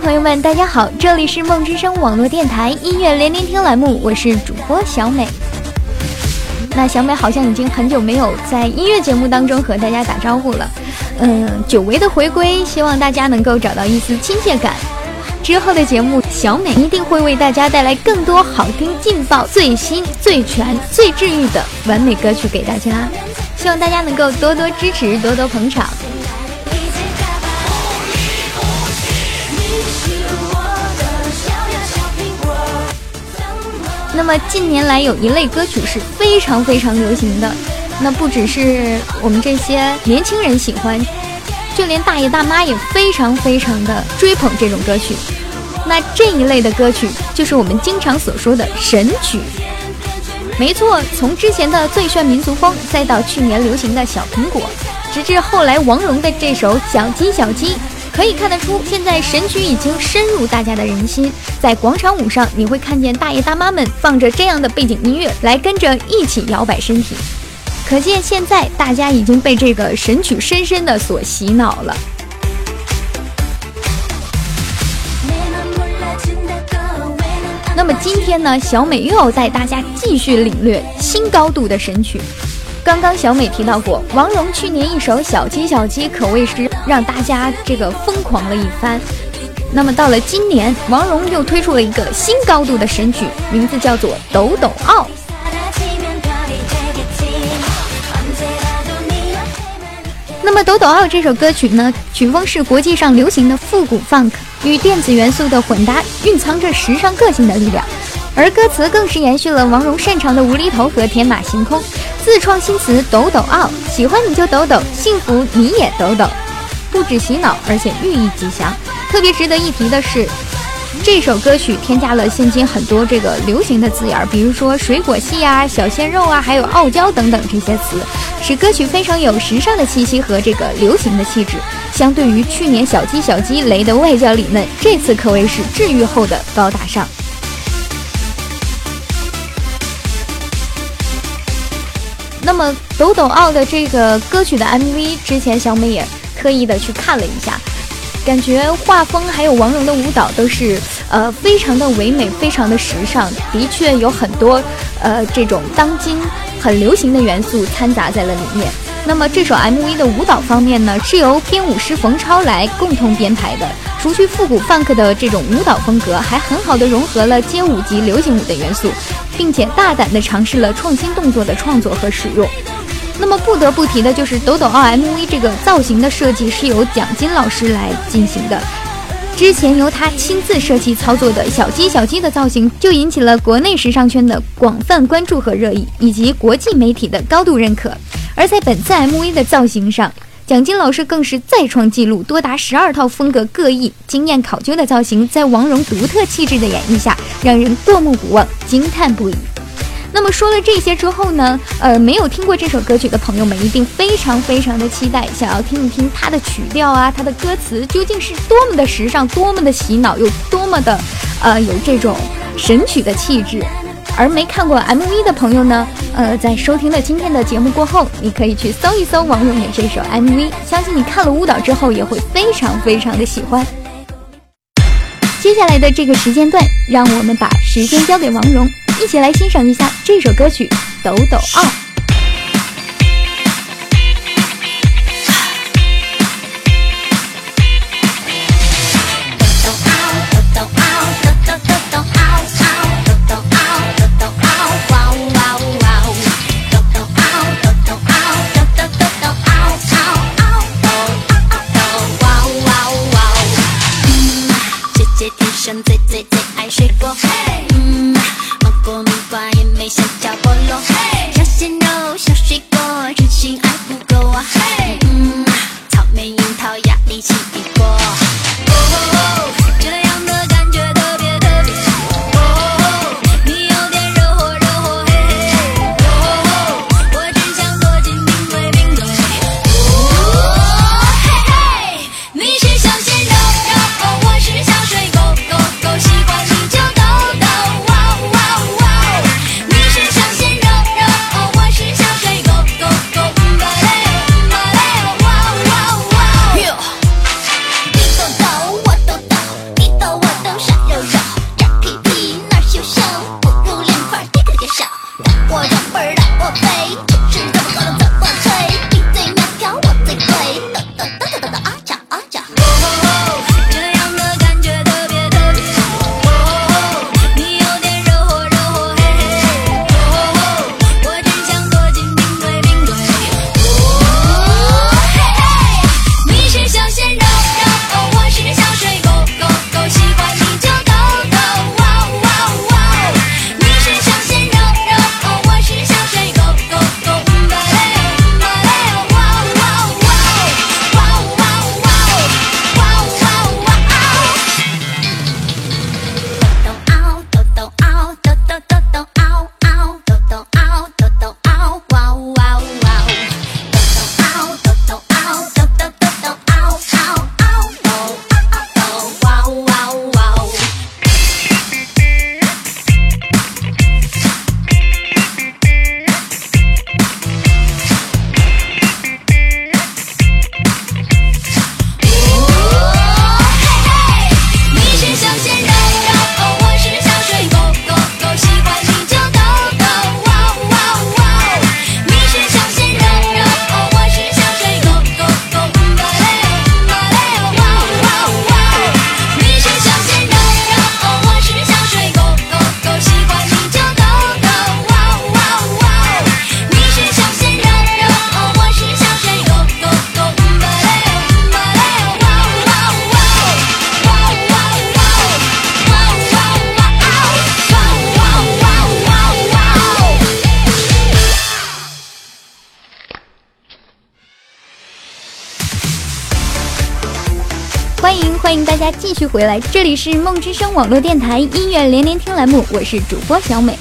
朋友们，大家好，这里是梦之声网络电台音乐连连听栏目，我是主播小美。那小美好像已经很久没有在音乐节目当中和大家打招呼了，嗯，久违的回归，希望大家能够找到一丝亲切感。之后的节目，小美一定会为大家带来更多好听、劲爆、最新、最全、最治愈的完美歌曲给大家，希望大家能够多多支持，多多捧场。那么近年来有一类歌曲是非常非常流行的，那不只是我们这些年轻人喜欢，就连大爷大妈也非常非常的追捧这种歌曲。那这一类的歌曲就是我们经常所说的神曲。没错，从之前的《最炫民族风》，再到去年流行的《小苹果》，直至后来王蓉的这首《小鸡小鸡》。可以看得出，现在神曲已经深入大家的人心。在广场舞上，你会看见大爷大妈们放着这样的背景音乐，来跟着一起摇摆身体。可见现在大家已经被这个神曲深深的所洗脑了。那么今天呢，小美又要带大家继续领略新高度的神曲。刚刚小美提到过，王蓉去年一首《小鸡小鸡》可谓是让大家这个疯狂了一番。那么到了今年，王蓉又推出了一个新高度的神曲，名字叫做《抖抖奥》。那么《抖抖奥》这首歌曲呢，曲风是国际上流行的复古 funk，与电子元素的混搭，蕴藏着时尚个性的力量。而歌词更是延续了王蓉擅长的无厘头和天马行空。自创新词抖抖奥，喜欢你就抖抖，幸福你也抖抖，不止洗脑，而且寓意吉祥。特别值得一提的是，这首歌曲添加了现今很多这个流行的字眼，比如说水果系啊、小鲜肉啊，还有傲娇等等这些词，使歌曲非常有时尚的气息和这个流行的气质。相对于去年小鸡小鸡雷的外焦里嫩，这次可谓是治愈后的高大上。那么抖抖奥的这个歌曲的 MV，之前小美也特意的去看了一下，感觉画风还有王蓉的舞蹈都是呃非常的唯美，非常的时尚，的确有很多呃这种当今很流行的元素掺杂在了里面。那么这首 MV 的舞蹈方面呢，是由编舞师冯超来共同编排的。除去复古 funk 的这种舞蹈风格，还很好的融合了街舞及流行舞的元素，并且大胆的尝试了创新动作的创作和使用。那么不得不提的就是抖抖奥 MV 这个造型的设计是由蒋金老师来进行的。之前由他亲自设计操作的小鸡小鸡的造型，就引起了国内时尚圈的广泛关注和热议，以及国际媒体的高度认可。而在本次 MV 的造型上，蒋金老师更是再创纪录，多达十二套风格各异、经验考究的造型，在王蓉独特气质的演绎下，让人过目不忘，惊叹不已。那么说了这些之后呢？呃，没有听过这首歌曲的朋友们，一定非常非常的期待，想要听一听它的曲调啊，它的歌词究竟是多么的时尚，多么的洗脑，有多么的，呃，有这种神曲的气质。而没看过 MV 的朋友呢，呃，在收听了今天的节目过后，你可以去搜一搜王蓉的这首 MV，相信你看了舞蹈之后也会非常非常的喜欢。接下来的这个时间段，让我们把时间交给王蓉，一起来欣赏一下这首歌曲《抖抖二》。家继续回来，这里是梦之声网络电台音乐连连听栏目，我是主播小美。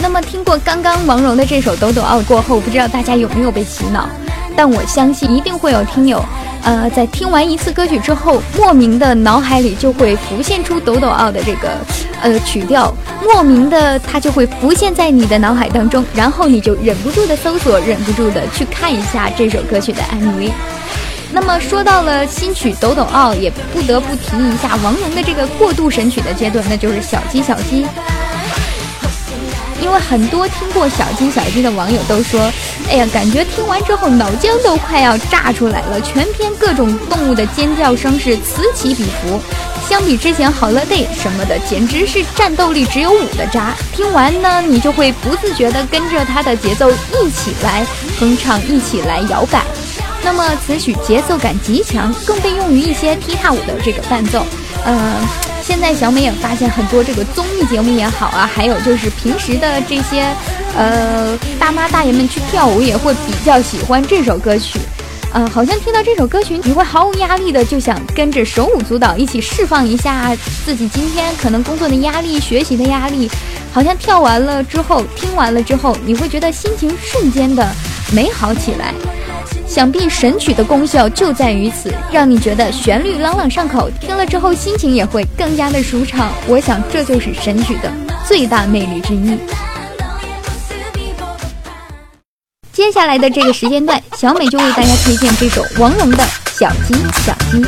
那么听过刚刚王蓉的这首《抖抖奥》过后，不知道大家有没有被洗脑？但我相信一定会有听友，呃，在听完一次歌曲之后，莫名的脑海里就会浮现出《抖抖奥》的这个呃曲调，莫名的它就会浮现在你的脑海当中，然后你就忍不住的搜索，忍不住的去看一下这首歌曲的 MV。那么说到了新曲《抖抖傲》，也不得不提一下王蓉的这个过渡神曲的阶段，那就是《小鸡小鸡》。因为很多听过《小鸡小鸡》的网友都说，哎呀，感觉听完之后脑浆都快要炸出来了，全篇各种动物的尖叫声是此起彼伏，相比之前《好乐 day》什么的，简直是战斗力只有五的渣。听完呢，你就会不自觉地跟着它的节奏一起来哼唱，一起来摇摆。那么此曲节奏感极强，更被用于一些踢踏舞的这个伴奏，呃。现在小美也发现很多这个综艺节目也好啊，还有就是平时的这些，呃，大妈大爷们去跳舞也会比较喜欢这首歌曲，呃，好像听到这首歌曲你会毫无压力的就想跟着手舞足蹈一起释放一下自己今天可能工作的压力、学习的压力，好像跳完了之后、听完了之后，你会觉得心情瞬间的美好起来。想必神曲的功效就在于此，让你觉得旋律朗朗上口，听了之后心情也会更加的舒畅。我想这就是神曲的最大魅力之一。接下来的这个时间段，小美就为大家推荐这首王蓉的《小鸡小鸡》。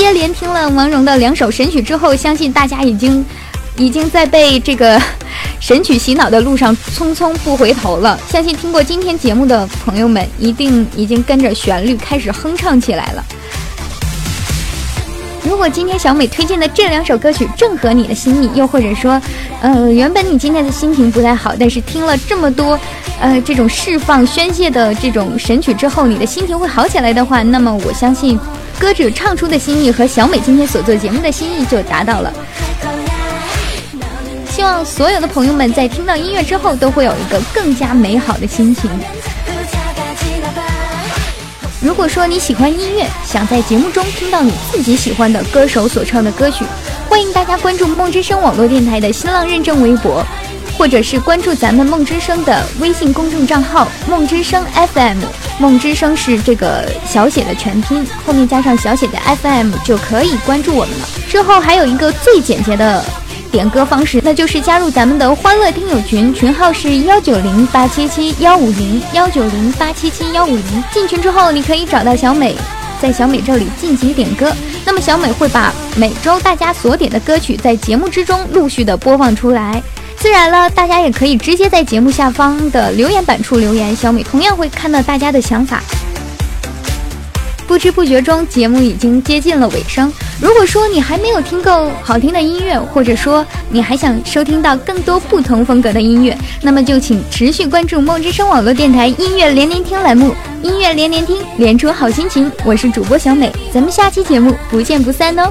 接连听了王蓉的两首神曲之后，相信大家已经已经在被这个神曲洗脑的路上匆匆不回头了。相信听过今天节目的朋友们，一定已经跟着旋律开始哼唱起来了。如果今天小美推荐的这两首歌曲正合你的心意，又或者说，呃，原本你今天的心情不太好，但是听了这么多，呃，这种释放宣泄的这种神曲之后，你的心情会好起来的话，那么我相信，歌者唱出的心意和小美今天所做节目的心意就达到了。希望所有的朋友们在听到音乐之后，都会有一个更加美好的心情。如果说你喜欢音乐，想在节目中听到你自己喜欢的歌手所唱的歌曲，欢迎大家关注梦之声网络电台的新浪认证微博，或者是关注咱们梦之声的微信公众账号“梦之声 FM”。梦之声是这个小写的全拼，后面加上小写的 FM 就可以关注我们了。之后还有一个最简洁的。点歌方式，那就是加入咱们的欢乐听友群，群号是幺九零八七七幺五零幺九零八七七幺五零。进群之后，你可以找到小美，在小美这里进行点歌。那么小美会把每周大家所点的歌曲在节目之中陆续的播放出来。自然了，大家也可以直接在节目下方的留言板处留言，小美同样会看到大家的想法。不知不觉中，节目已经接近了尾声。如果说你还没有听够好听的音乐，或者说你还想收听到更多不同风格的音乐，那么就请持续关注梦之声网络电台音乐连连听栏目，音乐连连听，连出好心情。我是主播小美，咱们下期节目不见不散哦。